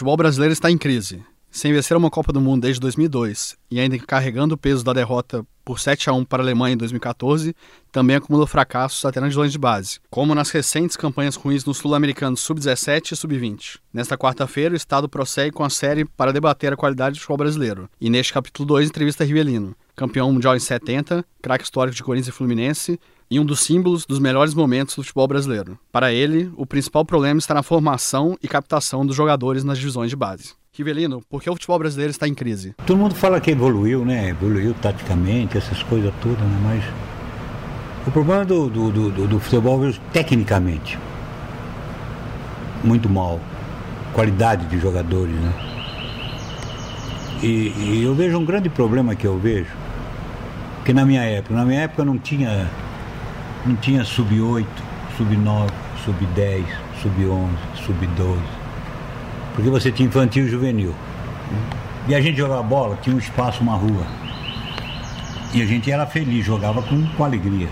futebol brasileiro está em crise. Sem vencer uma Copa do Mundo desde 2002 e ainda carregando o peso da derrota por 7 a 1 para a Alemanha em 2014, também acumula fracassos até nas divisões de base, como nas recentes campanhas ruins no Sul-Americano Sub-17 e Sub-20. Nesta quarta-feira, o Estado prossegue com a série para debater a qualidade do futebol brasileiro, e neste capítulo 2 entrevista Rivelino, campeão mundial em 70, craque histórico de Corinthians e Fluminense, e um dos símbolos dos melhores momentos do futebol brasileiro. Para ele, o principal problema está na formação e captação dos jogadores nas divisões de base. Rivelino, por que o futebol brasileiro está em crise? Todo mundo fala que evoluiu, né? Evoluiu taticamente, essas coisas todas, né? Mas o problema do, do, do, do futebol é tecnicamente. Muito mal. Qualidade de jogadores, né? E, e eu vejo um grande problema que eu vejo, que na minha época, na minha época não tinha não tinha sub-8, sub-9, sub-10, sub-11, sub-12. Porque você tinha infantil e juvenil. E a gente jogava bola, tinha um espaço, uma rua. E a gente era feliz, jogava com, com alegria.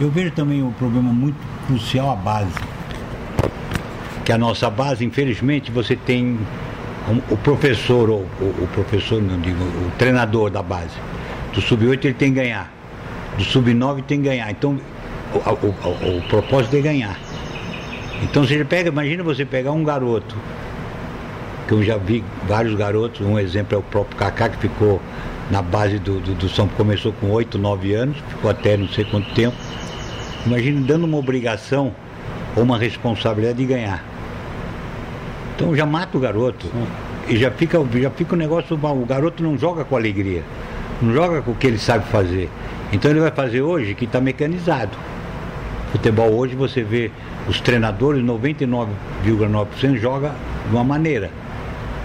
Eu vejo também um problema muito crucial a base. Que a nossa base, infelizmente, você tem o professor, ou o, professor, não digo, o treinador da base. Do sub-8 ele tem que ganhar do sub-9 tem que ganhar. Então, o, o, o, o, propósito é ganhar. Então, você pega, imagina você pegar um garoto, que eu já vi vários garotos, um exemplo é o próprio Kaká, que ficou na base do, do, do São começou com 8, 9 anos, ficou até não sei quanto tempo. Imagina dando uma obrigação ou uma responsabilidade de ganhar. Então já mata o garoto. E já fica, já fica o negócio, o garoto não joga com alegria, não joga com o que ele sabe fazer. Então ele vai fazer hoje que está mecanizado. Futebol hoje você vê os treinadores, 99,9% joga de uma maneira.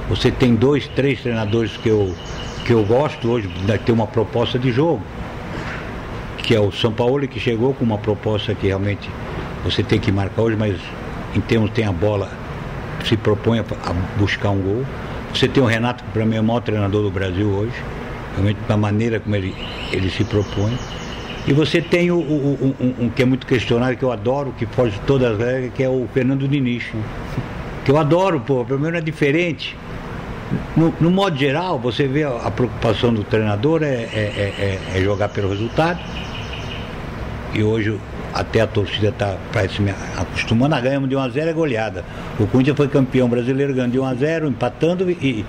Você tem dois, três treinadores que eu, que eu gosto hoje, ter uma proposta de jogo. Que é o São Paulo que chegou com uma proposta que realmente você tem que marcar hoje, mas em termos tem a bola, se propõe a buscar um gol. Você tem o Renato, que para mim é o maior treinador do Brasil hoje realmente da maneira como ele, ele se propõe. E você tem o, o, um, um, que é muito questionado, que eu adoro, que foge de todas as regras, que é o Fernando Diniz. Que eu adoro, pô, pelo menos é diferente. No, no, modo geral, você vê a, preocupação do treinador é, é, é, é, jogar pelo resultado. E hoje até a torcida está parece me acostumando a ganhar de 1 a 0 é goleada. O Corinthians foi campeão brasileiro ganhando de 1 a 0, empatando e,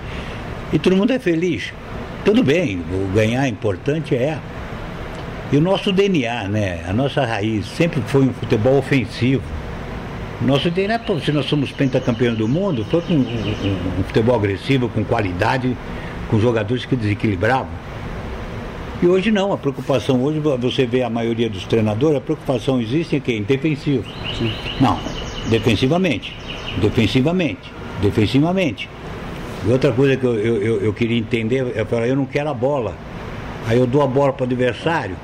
e todo mundo é feliz. Tudo bem, o ganhar é importante é. E o nosso DNA, né? A nossa raiz sempre foi um futebol ofensivo. Nosso DNA, se nós somos pentacampeões do mundo, foi com um, um, um, futebol agressivo, com qualidade, com jogadores que desequilibravam. E hoje não, a preocupação, hoje você vê a maioria dos treinadores, a preocupação existe em quem? Defensivo. Sim. Não, defensivamente. Defensivamente. Defensivamente. E outra coisa que eu, eu, eu queria entender, eu falei, eu não quero a bola. Aí eu dou a bola para o adversário.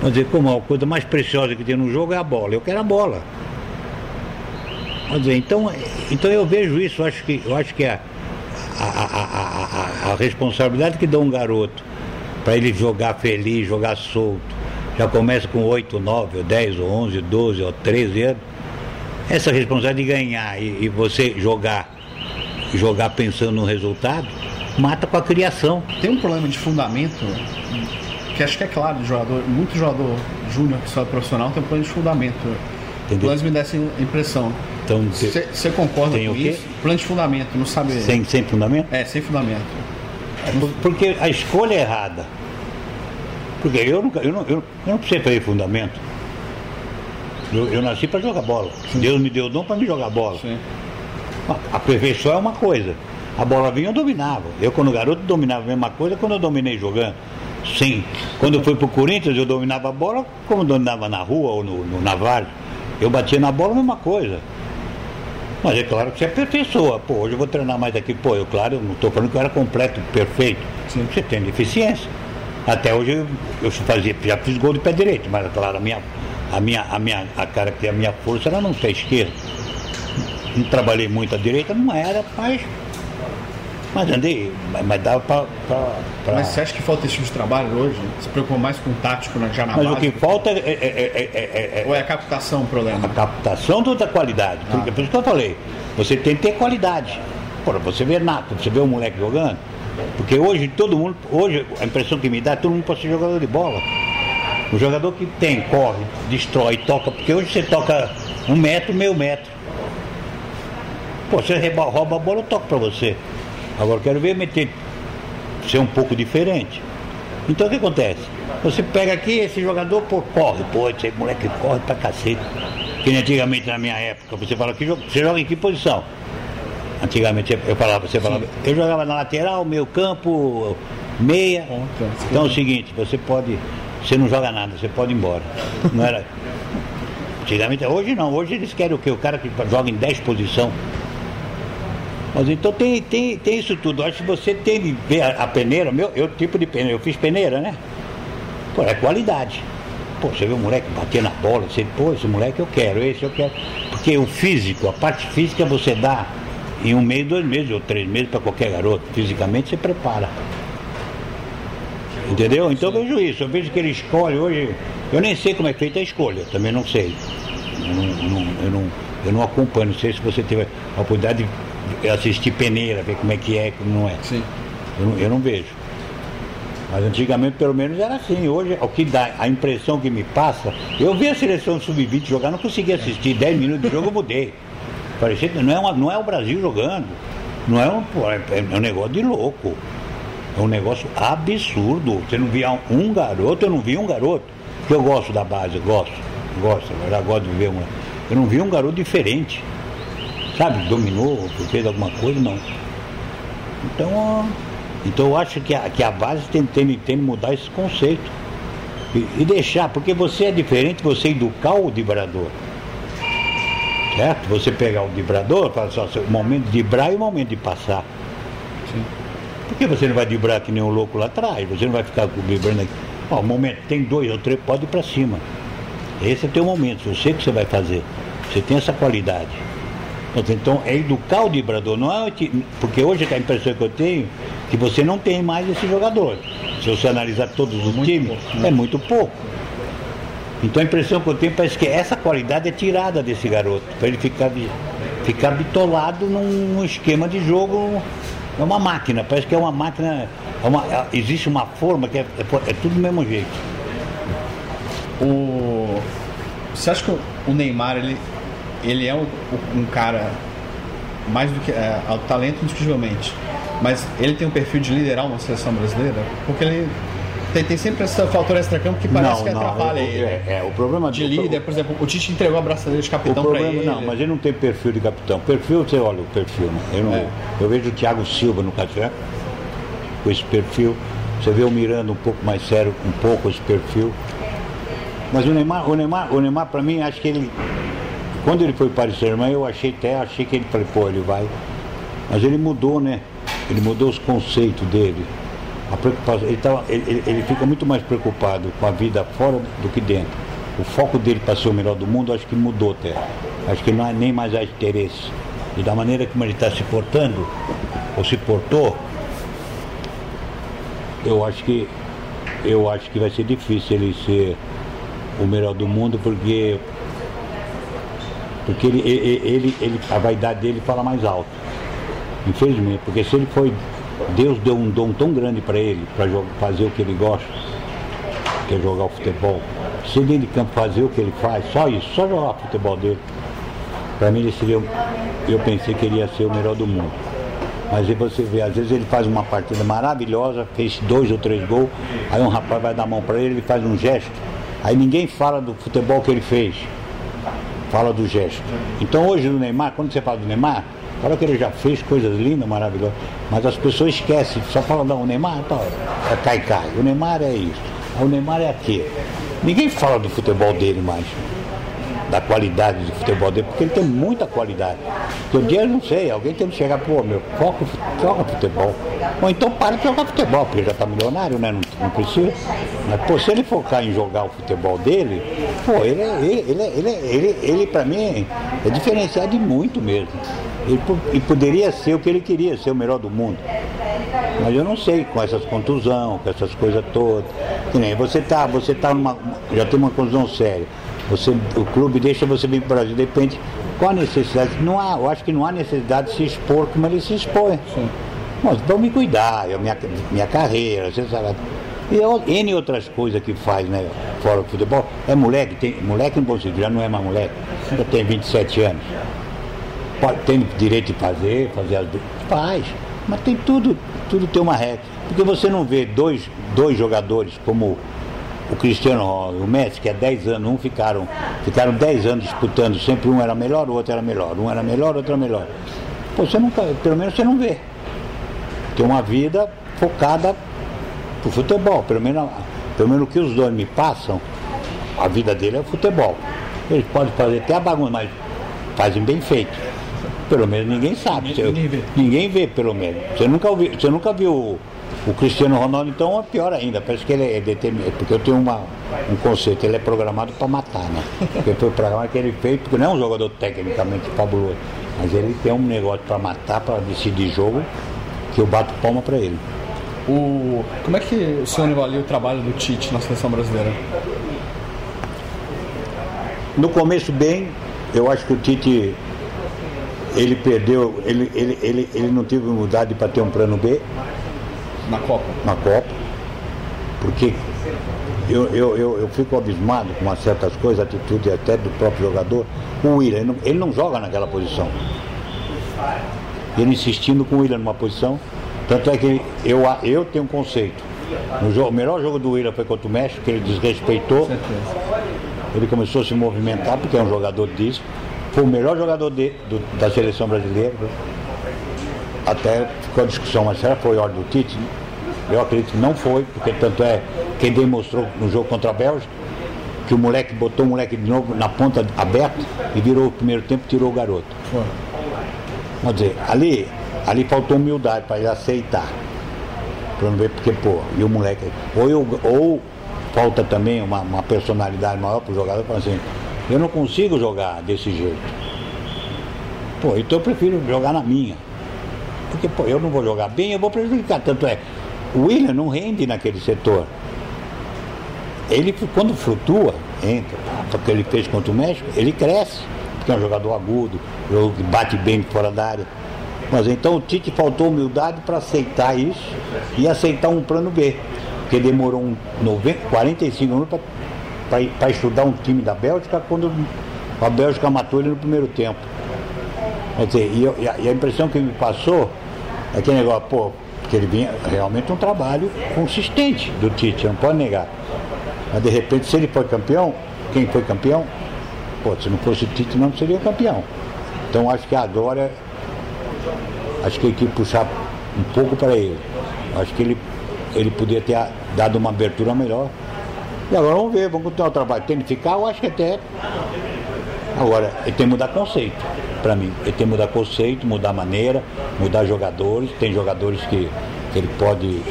Quer dizer, como a coisa mais preciosa que tem no jogo é a bola. Eu quero a bola. Dizer, então, então eu vejo isso, eu acho que, eu acho que a, a, a, a, a responsabilidade que dá um garoto para ele jogar feliz, jogar solto, já começa com 8, 9, ou 10, ou 11, 12, ou 13 anos, essa responsabilidade de ganhar e, e você jogar jogar pensando no resultado, mata com a criação. Tem um problema de fundamento que acho que é claro, jogador, muito jogador júnior que só é profissional tem um plano de fundamento. Entendeu? Planos me dá essa impressão. Então, você concorda com isso? Plano de fundamento, não sabe. Sem, sem fundamento? É, sem fundamento. É porque a escolha é errada. Porque eu, nunca, eu, não, eu, eu não precisei fazer fundamento. Eu, eu nasci para jogar bola. Sim. Deus me deu dom para me jogar bola. Sim. A perfeição é uma coisa. A bola vinha eu dominava. Eu quando garoto dominava a mesma coisa quando eu dominei jogando. Sim. Quando eu fui pro Corinthians eu dominava a bola como dominava na rua ou no, no navalho. Eu batia na bola a mesma coisa. Mas é claro que você aperfeiçoa. Pô, hoje eu vou treinar mais aqui. Pô, eu claro, eu não estou falando que eu era completo, perfeito. Sim. Você tem deficiência. Até hoje eu, eu fazia, já fiz gol de pé direito, mas claro, a minha, a minha, a minha, a cara que a minha força era não ser esquerda não trabalhei muito à direita, não era, mas. Mas andei, mas dava para. Mas você acha que falta esse tipo de trabalho hoje? Se preocupa mais com o tático já na Mas base, o que falta é, é, é, é, Ou é a captação o problema? A captação da qualidade. Ah. Por isso que eu falei, você tem que ter qualidade. Porra, você vê nada, você vê um moleque jogando. Porque hoje todo mundo, hoje a impressão que me dá, todo mundo pode ser jogador de bola. O jogador que tem, corre, destrói, toca, porque hoje você toca um metro, meio metro. Pô, você rouba a bola, eu toco pra você. Agora eu quero ver meter, ser um pouco diferente. Então o que acontece? Você pega aqui, esse jogador, pô, corre, pô, esse moleque corre pra cacete. Que antigamente na minha época, você fala que você joga em que posição? Antigamente eu falava, você falava, Sim. eu jogava na lateral, meio campo, meia. Então é o seguinte, você pode, você não joga nada, você pode ir embora. Não era. Antigamente, hoje não, hoje eles querem o quê? O cara que joga em 10 posição. Mas então tem, tem, tem isso tudo. Acho que você tem de ver a, a peneira, meu, eu tipo de peneira, eu fiz peneira, né? Pô, é qualidade. Pô, você vê o moleque bater na bola, você, pô, esse moleque eu quero, esse eu quero. Porque o físico, a parte física você dá em um mês, dois meses ou três meses para qualquer garoto. Fisicamente você prepara. Entendeu? Então eu vejo isso. Eu vejo que ele escolhe hoje. Eu nem sei como é feita a escolha, também não sei. Eu não, não, eu não, eu não acompanho, não sei se você teve a oportunidade de assistir peneira, ver como é que é, como não é. Sim. Eu, não, eu não vejo. Mas antigamente pelo menos era assim. Hoje, o que dá, a impressão que me passa, eu vi a seleção sub-20 jogar, não consegui assistir 10 minutos de jogo, eu mudei. Parecia que não é, uma, não é o Brasil jogando. Não é um, é, é um negócio de louco. É um negócio absurdo. Você não via um garoto, eu não vi um garoto. Eu gosto da base, gosto, gosto, eu já gosto de ver uma. Eu não vi um garoto diferente. Sabe, dominou, fez alguma coisa, não. Então, então eu acho que a, que a base tem, tem, tem que mudar esse conceito. E, e deixar, porque você é diferente, você educar o vibrador. Certo? Você pegar o vibrador, fala só, o momento de vibrar e o momento de passar. Sim. Por que você não vai vibrar que nem um louco lá atrás? Você não vai ficar vibrando aqui. Ó, o momento, tem dois ou três, pode ir para cima. Esse é o teu momento, eu sei o que você vai fazer. Você tem essa qualidade. Então é educar o vibrador, não é porque hoje a impressão que eu tenho que você não tem mais esse jogador. Se você analisar todos os muito times, pouco, né? é muito pouco. Então a impressão que eu tenho parece que essa qualidade é tirada desse garoto, para ele ficar, ficar bitolado num esquema de jogo. É uma máquina, parece que é uma máquina. É uma, é, existe uma forma que é, é, é, tudo do mesmo jeito. O, você acha que o Neymar ele, ele é um, um cara mais do que. É, talento indiscutivelmente. Mas ele tem um perfil de liderar uma seleção brasileira? Porque ele tem, tem sempre esse fator extra-campo que parece não, que atrapalha não, ele. É, é, o problema de líder, por exemplo, o Tite entregou a braçadeira de capitão para ele. Não, mas ele não tem perfil de capitão. Perfil, você olha o perfil, né? Eu, não, é. eu vejo o Thiago Silva no café com esse perfil. Você vê o Miranda um pouco mais sério, um pouco esse perfil. Mas o Neymar, o Neymar, o Neymar para mim, acho que ele. Quando ele foi para o Saint-Germain, eu achei até, achei que ele falei, pô, ele vai. Mas ele mudou, né? Ele mudou os conceitos dele a preocupação, ele, tava, ele, ele fica muito mais preocupado com a vida fora do que dentro. O foco dele para ser o melhor do mundo acho que mudou até. Acho que não é nem mais há interesse. E da maneira como ele está se portando, ou se portou, eu acho que eu acho que vai ser difícil ele ser o melhor do mundo porque porque ele, ele, ele, ele a vaidade dele fala mais alto. Infelizmente, porque se ele foi Deus deu um dom tão grande para ele, para fazer o que ele gosta, que é jogar o futebol. Se ele de campo fazer o que ele faz, só isso, só jogar o futebol dele, para mim ele seria, eu pensei que ele ia ser o melhor do mundo. Mas aí você vê, às vezes ele faz uma partida maravilhosa, fez dois ou três gols, aí um rapaz vai dar a mão para ele, ele faz um gesto, aí ninguém fala do futebol que ele fez, fala do gesto. Então hoje no Neymar, quando você fala do Neymar, Fala que ele já fez coisas lindas, maravilhosas, mas as pessoas esquecem, só falam, não, o Neymar tá, é cai-cai, o Neymar é isso, o Neymar é aquilo. Ninguém fala do futebol dele mais, da qualidade do futebol dele, porque ele tem muita qualidade. Porque um dia eu não sei, alguém tem que chegar, pô, meu, foca, joga futebol. Ou então para de jogar futebol, porque ele já está milionário, né? Não, não, precisa. Mas, pô, se ele focar em jogar o futebol dele, pô, ele, ele, ele, ele, ele, ele para mim, é diferenciado de muito mesmo. Ele, ele poderia ser o que ele queria, ser o melhor do mundo. Mas eu não sei, com essas contusões, com essas coisas todas. Que nem você tá, você tá numa. Já tem uma contusão séria. Você, o clube deixa você vir para o Brasil, de repente qual a necessidade? Não há, eu acho que não há necessidade de se expor como ele se expõe. Sim. Mas vão me cuidar, eu, minha, minha carreira, você sabe. E eu, N outras coisas que faz, né? Fora do futebol. É moleque, tem, moleque no bom sentido, já não é mais moleque. Já tem 27 anos. Pode, tem direito de fazer, fazer as. Faz. Mas tem tudo, tudo tem uma regra. Porque você não vê dois, dois jogadores como o Cristiano Ronaldo, o Messi, que há 10 anos, um ficaram, ficaram 10 anos disputando, sempre um era melhor, o outro era melhor, um era melhor, o outro era melhor. Pô, você nunca, pelo menos você não vê. Tem uma vida focada pro futebol, pelo menos, pelo menos o que os dois me passam, a vida dele é o futebol. Eles podem fazer até a bagunça, mas fazem bem feito. Pelo menos ninguém sabe. Ninguém, ninguém, vê. ninguém vê, pelo menos. Você nunca, ouviu, você nunca viu o Cristiano Ronaldo, então, é pior ainda. Parece que ele é determinado. Porque eu tenho uma, um conceito, ele é programado para matar, né? Porque foi o programa que ele fez, porque não é um jogador tecnicamente fabuloso, mas ele tem um negócio para matar, para decidir jogo, que eu bato palma para ele. O... Como é que o senhor avalia o trabalho do Tite na seleção brasileira? No começo, bem, eu acho que o Tite ele perdeu, ele, ele, ele, ele não teve humildade para ter um plano B. Na Copa? Na Copa. Porque eu, eu, eu, eu fico abismado com umas certas coisas, atitude até do próprio jogador. O William, ele não, ele não joga naquela posição. Ele insistindo com o William numa posição. Tanto é que eu, eu tenho um conceito. No jogo, o melhor jogo do William foi contra o México, que ele desrespeitou. Ele começou a se movimentar, porque é um jogador disso. Foi o melhor jogador de, do, da seleção brasileira. Até ficou a discussão, mas será que foi ordem do Tite? Eu acredito que não foi, porque tanto é quem demonstrou no jogo contra a Bélgica, que o moleque botou o moleque de novo na ponta aberta e virou o primeiro tempo e tirou o garoto. Foi. Vamos dizer, ali, ali faltou humildade para ele aceitar. Para não ver porque, pô, e o moleque. Ou, eu, ou falta também uma, uma personalidade maior para o jogador, para assim, eu não consigo jogar desse jeito. Pô, então eu prefiro jogar na minha. Porque, pô, eu não vou jogar bem, eu vou prejudicar. Tanto é, o William não rende naquele setor. Ele, quando flutua, entra, porque ele fez contra o México, ele cresce, porque é um jogador agudo, que bate bem fora da área. Mas então o Tite faltou humildade para aceitar isso e aceitar um plano B, porque demorou um 90, 45 minutos para estudar um time da Bélgica quando a Bélgica matou ele no primeiro tempo. Quer dizer, e, eu, e a, impressão que me passou que negócio, pô, que ele vinha realmente um trabalho consistente do Tite, não pode negar. Mas de repente, se ele foi campeão, quem foi campeão? Pô, se não fosse o Tite, não seria campeão. Então acho que agora, acho que a equipe puxar um pouco para ele. Acho que ele, ele podia ter dado uma abertura melhor e agora vamos ver, vamos continuar o trabalho. Que ficar, eu acho que até. Agora, ele tem que mudar conceito, para mim. Ele tem que mudar conceito, mudar maneira, mudar jogadores. Tem jogadores que, que ele pode,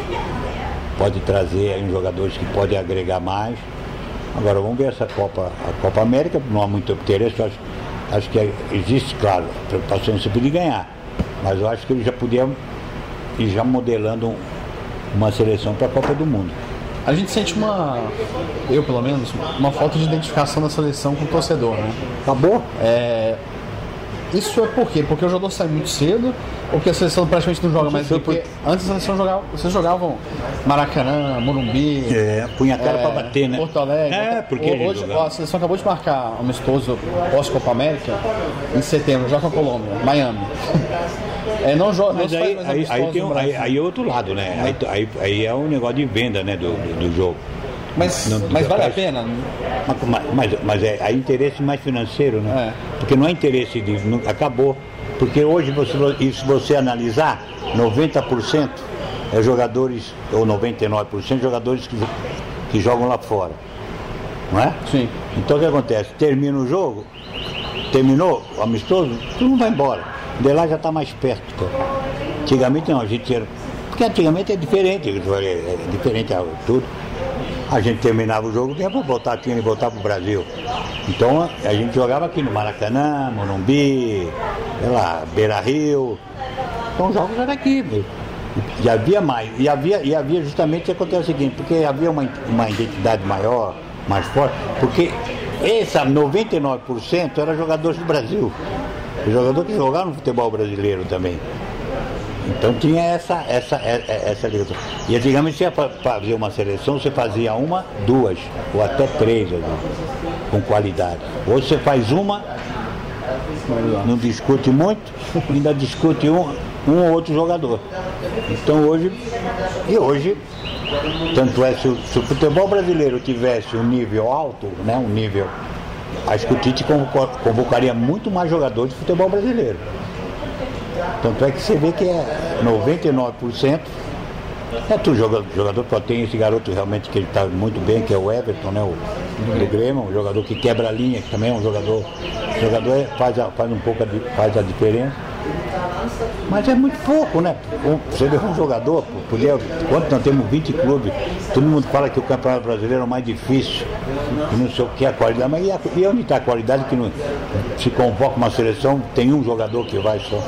pode trazer aí, jogadores que podem agregar mais. Agora vamos ver essa Copa, a Copa América, não há muito interesse, acho, acho que existe, claro, a preocupação sempre de ganhar. Mas eu acho que ele já podia ir já modelando uma seleção para a Copa do Mundo a gente sente uma, eu pelo menos, uma falta de identificação da seleção com o torcedor, né? Acabou? É, isso é por quê? Porque o jogador sai muito cedo ou porque a seleção praticamente não joga mais? Porque antes a seleção jogava, vocês jogavam Maracanã, Morumbi. É, punha a cara é, pra bater, né? Porto Alegre. É, porque. Hoje a seleção acabou de marcar amistoso pós-Copa América em setembro, já com a Colômbia, Miami. É, não joga. Mas aí, aí, aí, tem, aí, aí é outro lado, né? Aí, aí, aí é um negócio de venda né, do, do jogo. Mas, não, mas vale a pena? Mas, mas, mas é, é interesse mais financeiro, né? É. Porque não é interesse de. Não, acabou. Porque hoje, você, se você analisar, 90% é jogadores, ou 99% jogadores que, que jogam lá fora. Não é? Sim. Então o que acontece? Termina o jogo, terminou o amistoso, todo mundo vai embora. De lá já está mais perto. Pô. Antigamente não, a gente era. Porque antigamente é diferente, é diferente tudo. A gente terminava o jogo, tinha para voltar, tinha que voltar para o Brasil. Então a gente jogava aqui no Maracanã, Morumbi, sei lá, Beira Rio. Então os jogos eram aqui. E havia mais. E havia, e havia justamente acontece o seguinte, porque havia uma, uma identidade maior, mais forte, porque Esse 99% era jogadores do Brasil. Jogador que jogava no futebol brasileiro também. Então tinha essa, essa, é, é, essa ligação. E antigamente você ia fazer uma seleção, você fazia uma, duas, ou até três com qualidade. Hoje você faz uma, não discute muito, ainda discute um, um ou outro jogador. Então hoje, e hoje, tanto é se, se o futebol brasileiro tivesse um nível alto, né, um nível, acho que o Tite convocaria muito mais jogadores de futebol brasileiro. Tanto é que você vê que é 99% é tudo jogador, jogador só tem esse garoto realmente que ele está muito bem, que é o Everton, né? O, do Grêmio, um jogador que quebra a linha, que também é um jogador. jogador é, faz, a, faz um pouco a, faz a diferença. Mas é muito pouco, né? Você vê um jogador, podia, quando nós temos 20 clubes, todo mundo fala que o campeonato brasileiro é o mais difícil, que não sei o que é a qualidade, mas e, a, e onde está a qualidade que não, se convoca uma seleção, tem um jogador que vai só.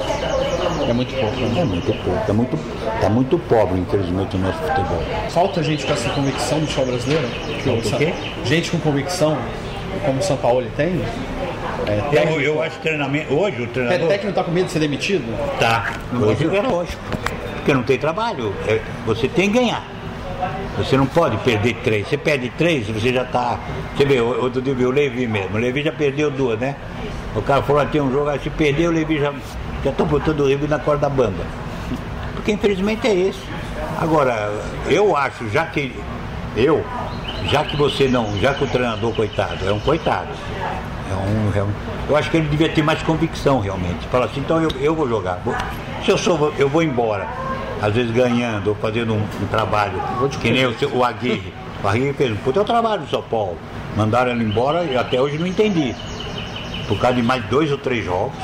É muito pouco. Né? É muito pouco. É muito, tá muito pobre, infelizmente, o nosso futebol. Falta gente com essa convicção do futebol brasileiro? Falta o quê? Gente com convicção, como o São Paulo tem? É, eu, eu acho que treinamento. Hoje o treinador. O técnico está com medo de ser demitido? Tá. Hoje é lógico. Porque não tem trabalho. É, você tem que ganhar. Você não pode perder três. Você perde três, você já está. Você vê, outro dia o Levi mesmo. O Levi já perdeu duas, né? O cara falou, tem um jogo, se perder, o Levi já já estou botando o River na corda da banda. Porque infelizmente é esse. Agora, eu acho, já que eu, já que você não, já que o treinador, coitado, é um coitado. É um, é um eu acho que ele devia ter mais convicção realmente. Fala assim, então eu, eu vou jogar. Se eu sou, eu vou embora. Às vezes ganhando ou fazendo um, um trabalho. Que nem o, o Aguirre. O Aguirre fez um puta trabalho no São Paulo. Mandaram ele embora e até hoje não entendi. Por causa de mais dois ou três jogos.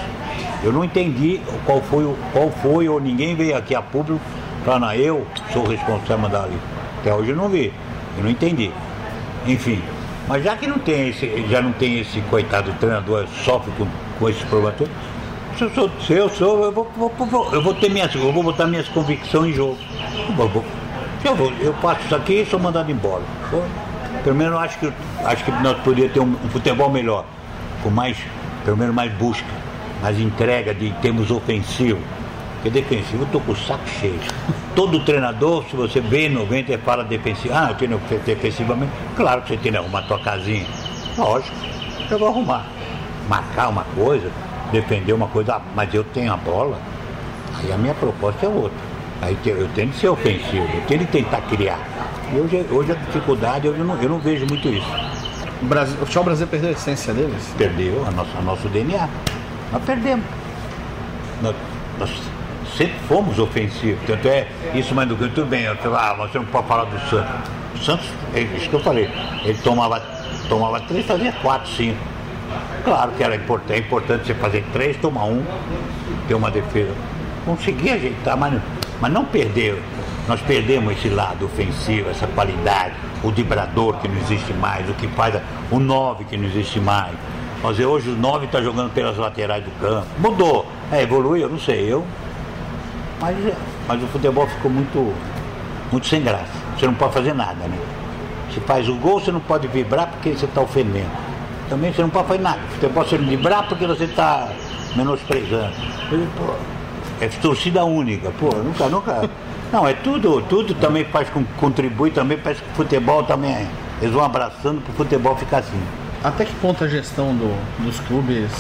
Eu não entendi qual foi, qual foi ou ninguém veio aqui a público falar, eu sou responsável dali. Até hoje eu não vi, eu não entendi. Enfim, mas já que não tem esse, já não tem esse coitado treinador, sofre com, com esses problemas todos, se eu sou, se eu, sou eu, vou, vou, eu vou ter minhas, eu vou botar minhas convicções em jogo. Eu, vou, eu, vou, eu passo isso aqui e sou mandado embora. Pelo menos acho que, acho que nós poderíamos ter um, um futebol melhor, com mais, pelo menos mais busca mas entrega de termos ofensivo. Porque defensivo eu tô com o saco cheio. Todo treinador, se você vê 90 fala defensivo, ah, eu tenho defensivamente, claro que você tem que arrumar a tua casinha. Lógico, eu vou arrumar. Marcar uma coisa, defender uma coisa, ah, mas eu tenho a bola, aí a minha proposta é outra. Aí eu tenho que ser ofensivo, eu tenho que tentar criar. E hoje, hoje a dificuldade, eu não, eu não vejo muito isso. O, Brasil, o futebol brasileiro perdeu a essência deles? Perdeu a nossa, a nosso DNA. Nós perdemos. Nós, nós sempre fomos ofensivos. Tanto é isso, mas do que tudo bem. Eu, ah, você não pode falar do Santos. O Santos, é isso que eu falei. Ele tomava, tomava três, fazia quatro, cinco. Claro que era importante, é importante você fazer três, tomar um, ter uma defesa. Conseguir ajeitar, mas, mas não perder. Nós perdemos esse lado ofensivo, essa qualidade, o vibrador que não existe mais, o que faz o nove que não existe mais. Mas hoje o 9 está jogando pelas laterais do campo. Mudou. É, evoluiu, eu não sei, eu. Mas, mas o futebol ficou muito, muito sem graça. Você não pode fazer nada, né? Se faz o gol, você não pode vibrar porque você está ofendendo. Também você não pode fazer nada. O futebol você vibrar porque você está menosprezando. Pô, é torcida única, pô, nunca, nunca. Não, é tudo, tudo também faz com, contribui também, parece que o futebol também. Eles vão abraçando para o futebol ficar assim. Até que ponto a gestão do, dos clubes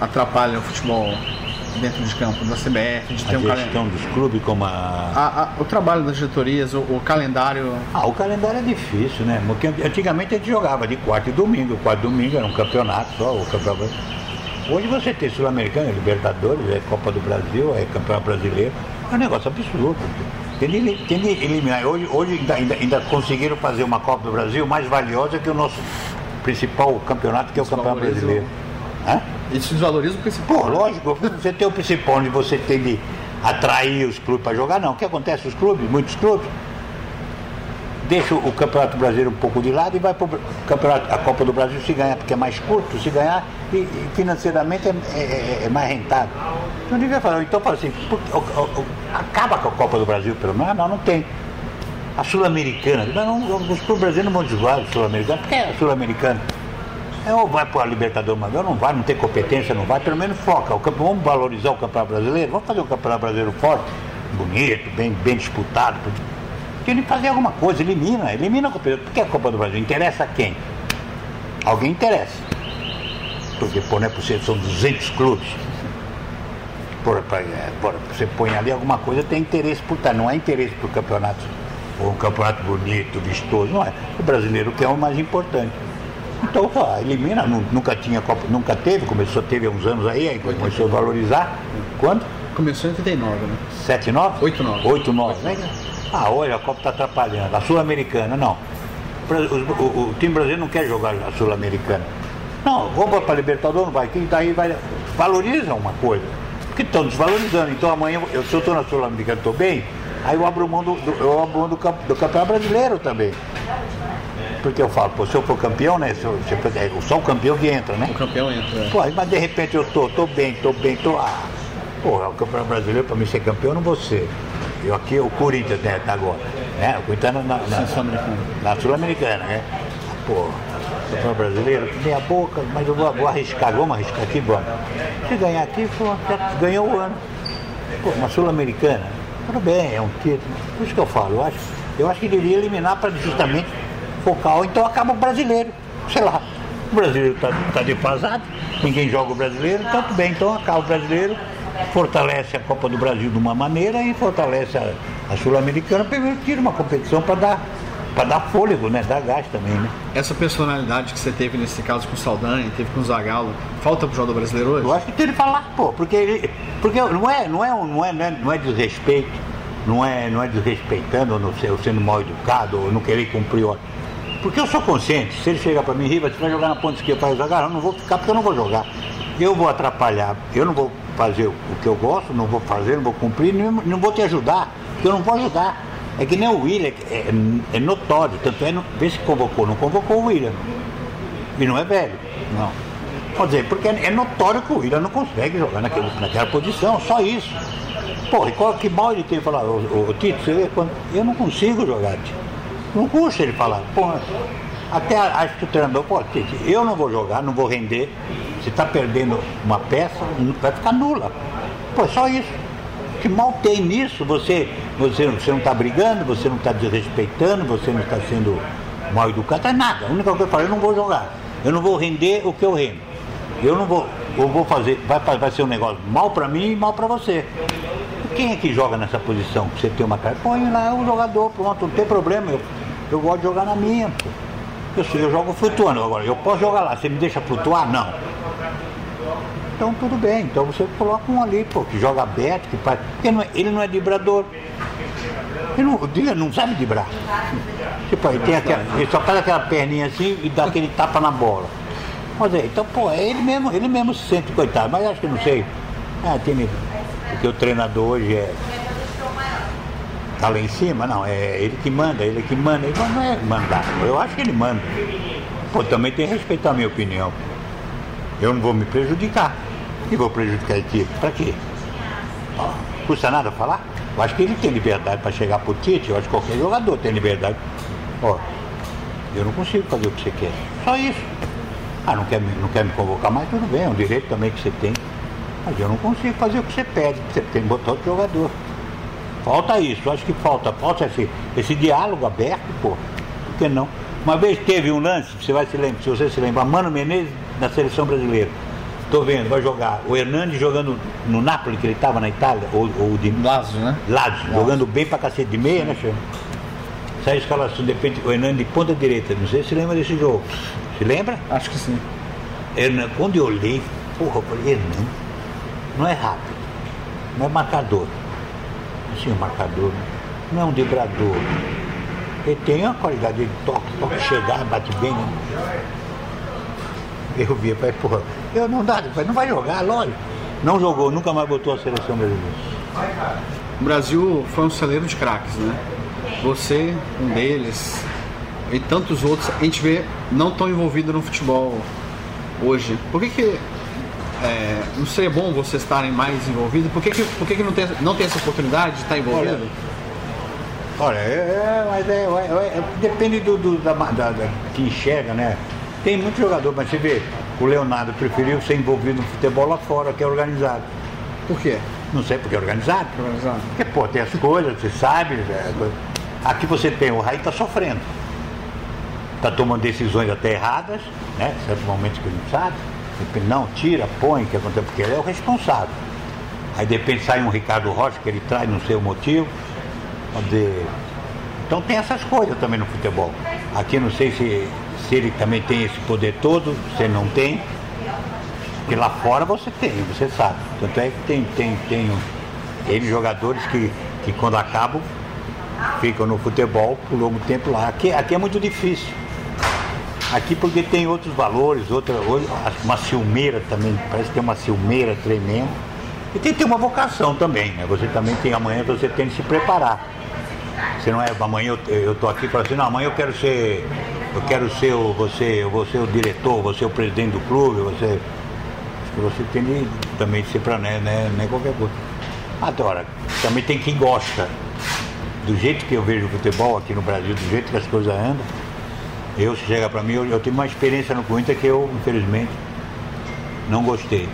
atrapalha o futebol dentro de campo, da CBF, de ter a um gestão dos clubes como a... a, a... o trabalho das diretorias, o, o, calendário... Ah, o calendário é difícil, né? Porque antigamente a gente jogava de quarto e domingo, quarto e domingo era um campeonato só, o campeonato... Hoje você tem Sul-Americano, Libertadores, é Copa do Brasil, é Campeonato Brasileiro, é um negócio absurdo. Tem de, tem de eliminar. Hoje, hoje ainda, ainda, ainda conseguiram fazer uma Copa do Brasil mais valiosa que o nosso principal campeonato que é o campeonato brasileiro. Hã? Isso desvaloriza o principal. Pô, lógico, você tem o principal onde você tem de atrair os clubes para jogar, não. O que acontece? Os clubes, muitos clubes, deixam o Campeonato Brasileiro um pouco de lado e vai para o campeonato, a Copa do Brasil se ganhar, porque é mais curto, se ganhar e, e financeiramente é, é, é, é, mais rentável. Não devia falar, então fala assim, acaba com a Copa do Brasil, pelo menos, não, não tem a Sul-Americana. Os clubes brasileiros não vão jogar Sul-Americana. Por que é a Sul-Americana? Ou vai para a Libertadores, mas não vai, não tem competência, não vai, pelo menos foca. O campeão, vamos valorizar o campeonato brasileiro, vamos fazer o campeonato brasileiro forte, bonito, bem, bem disputado. Tem que fazer alguma coisa, elimina, elimina a competição. Por que a Copa do Brasil? Interessa a quem? Alguém interessa. Porque, por, né, por ser, são 200 clubes. Por, por, por, você põe ali alguma coisa, tem interesse por estar. Não é interesse por campeonato, ou um campeonato bonito, vistoso, não é. O brasileiro que é o mais importante. Então, pô, elimina, nunca tinha Copa, nunca teve, começou, teve há uns anos aí, aí começou a valorizar. Quando? Começou em 89, né? 7, 9? 8, 9. 8, 9, né? Ah, hoje a Copa está atrapalhando. A Sul-Americana, não. O, o, o, time brasileiro não quer jogar a Sul-Americana. Não, vamos para a Libertadores, não vai. Quem daí vai. Valoriza uma coisa. Porque estão desvalorizando. Então amanhã, eu, se eu estou na Sul-Americana estou bem, aí eu abro mão do, do, eu abro mão do, do Campeonato Brasileiro também. Porque eu falo, pô, se eu for campeão, né? Se eu, se eu, é só o campeão que entra, né? O campeão entra. É. Pô, mas de repente eu tô, tô bem, tô bem, tô. Ah, pô, o campeonato brasileiro, para mim ser campeão, eu não vou ser. Eu aqui, o Corinthians né, tá agora. Né? O Corinthians na, na, na Sul-Americana, Sul né? Pô, campeão brasileiro, meia boca, mas eu vou, vou, arriscar, vamos arriscar aqui, vamos. Se ganhar aqui, pô, ganhou o ano. Pô, uma Sul-Americana, tudo bem, é um título. Por isso que eu falo, eu acho, eu acho que deveria eliminar para justamente focar, ou então acaba o brasileiro. Sei lá, o brasileiro está tá defasado, ninguém joga o brasileiro, tanto bem, então acaba o brasileiro, fortalece a Copa do Brasil de uma maneira e fortalece a, a Sul-Americana, primeiro tira uma competição para dar para dar fôlego, né? Dar gás também, né? Essa personalidade que você teve nesse caso com o Saldanha, teve com o Zagallo, falta pro jogador brasileiro hoje? Eu acho que tem que falar, pô, porque ele, porque não é, não é, não é, não é, não é desrespeito, não é, não é desrespeitando ou, não, ou sendo mal educado ou não querer cumprir ordem. Porque eu sou consciente, se ele chegar para mim, Riva, você vai jogar na ponta esquerda para jogar, eu não vou ficar porque eu não vou jogar. Eu vou atrapalhar, eu não vou fazer o que eu gosto, não vou fazer, não vou cumprir, não, não vou te ajudar, porque eu não vou ajudar. É que nem o William, é, é, é notório, tanto é, vê se convocou, não convocou o William. E não é velho, não. Pode dizer, porque é, é notório que o William não consegue jogar naquele, naquela posição, só isso. Pô, e qual, que mal ele tem falar, o, o Tito, você vê, quando, eu não consigo jogar, Tito. Não custa ele falar, pô, até acho que o treinador, pô, eu não vou jogar, não vou render, você está perdendo uma peça, vai ficar nula. Pô, só isso. Que mal tem nisso? Você, você, você não está brigando, você não está desrespeitando, você não está sendo mal educado, é nada. A única coisa que eu falo, eu não vou jogar. Eu não vou render o que eu rendo. Eu não vou, eu vou fazer, vai, vai ser um negócio mal para mim e mal para você. Quem é que joga nessa posição? Você tem uma cara, põe lá o jogador, pronto, não tem problema. Eu, eu gosto de jogar na minha. Eu, eu jogo flutuando agora. Eu posso jogar lá, você me deixa flutuar? Não. Então tudo bem, então você coloca um ali, pô, que joga aberto, que faz. Porque não é, ele não é vibrador. Ele não, ele não sabe vibrar. Tipo, ele, tem aquela, ele só faz aquela perninha assim e dá aquele tapa na bola. Mas é, então, pô, é ele mesmo, ele mesmo se sente coitado, mas acho que não sei. Ah, tem porque o treinador hoje é. Tá lá em cima, não, é ele que manda, ele que manda, ele não é mandar, eu acho que ele manda. Pô, também tem que respeitar a minha opinião. Eu não vou me prejudicar. E vou prejudicar a equipe. Para quê? Ó, custa nada falar? Eu acho que ele tem liberdade para chegar pro Tite, eu acho que qualquer jogador tem liberdade. Ó, eu não consigo fazer o que você quer. Só isso. Ah, não quer, não quer me convocar mais? Tudo bem, é um direito também que você tem. Mas eu não consigo fazer o que você pede, você tem que botar outro jogador. Falta isso, acho que falta, falta esse, esse diálogo aberto, pô. Por que não? Uma vez teve um lance, você vai se lembrar, se você se lembra, Mano Menezes na seleção brasileira. Estou vendo, vai jogar o Hernandes jogando no Napoli, que ele estava na Itália, ou, ou de. Lazio, né? Lazio, jogando bem pra cacete de meia, né, Chama? Sai a escalação, de repente, o Hernandes de ponta direita. Não sei se lembra desse jogo. Se lembra? Acho que sim. Hernandes, quando eu olhei, porra, eu falei, Hernandes, não é rápido, não é marcador. Assim, o marcador, não é um vibrador. Ele tem uma qualidade de toque, toque chegar, bate bem, né? Eu via, falei, porra, eu não dá, não vai jogar, lógico. Não jogou, nunca mais botou a seleção brasileira. O Brasil foi um celeiro de craques, né? Você, um deles, e tantos outros, a gente vê não tão envolvido no futebol hoje. Por que, que é, não seria bom vocês estarem mais envolvidos? Por que, que, por que, que não, tem, não tem essa oportunidade de estar envolvido? Olha, olha é, mas é, é, é, depende do, do da, da, da, que enxerga, né? tem muito jogador, mas você vê, o Leonardo preferiu ser envolvido no futebol lá fora, que é organizado. Por quê? Não sei porque é organizado. Organizado. Porque, pô, tem as coisas, você sabe. é, Aqui você tem, o Raí está sofrendo. Está tomando decisões até erradas, né? Certos momentos que ele não sabe. Ele, Não, tira, põe, que acontece, porque ele é o responsável. Aí de repente sai um Ricardo Rocha que ele traz, não sei o motivo. Onde... Então tem essas coisas também no futebol. Aqui não sei se, se ele também tem esse poder todo, se não tem. Porque lá fora você tem, você sabe. Tanto é que tem, tem, tem N jogadores que, que quando acabam ficam no futebol por longo tempo lá. Aqui, aqui é muito difícil. Aqui porque tem outros valores, outra, uma ciumeira também, parece que tem uma ciumeira tremenda. E tem que ter uma vocação também, né? Você também tem amanhã, você tem que se preparar. Você não é, amanhã eu, eu tô aqui falo assim, não, amanhã eu quero ser, eu quero ser o, você, eu vou ser o diretor, você o presidente do clube, você. Acho que você tem de, também ser para né, né, não é qualquer coisa. Agora, também tem quem gosta. Do jeito que eu vejo o futebol aqui no Brasil, do jeito que as coisas andam, eu, se chega para mim, eu, eu tenho uma experiência no Corinthians que eu, infelizmente, não gostei.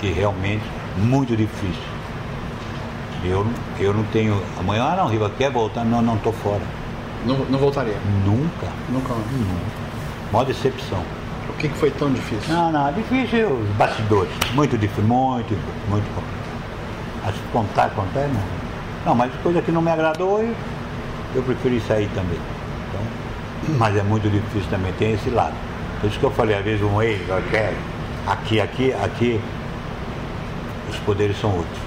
Que realmente, muito difícil. Eu, não- eu não tenho. Amanhã, ah não, Riva, quer voltar? Não, não estou fora. Não, não voltaria. Nunca. Nunca. Mó decepção. O que, que foi tão difícil? Não, não, é difícil os bastidores. Muito difícil, muito, muito. Acho que contar, contar, não. Não, mas coisa que não me agradou, eu, eu preferi sair também. Então, mas é muito difícil também, tem esse lado. Por isso que eu falei, às vezes um ex. Aqui, aqui, aqui, os poderes são outros.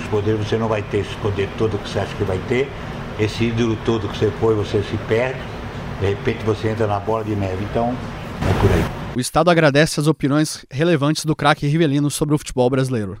Os poderes você não vai ter esse poder todo que você acha que vai ter. Esse ídolo todo que você foi, você se perde. De repente você entra na bola de neve. Então, é por aí. O Estado agradece as opiniões relevantes do craque Rivelino sobre o futebol brasileiro.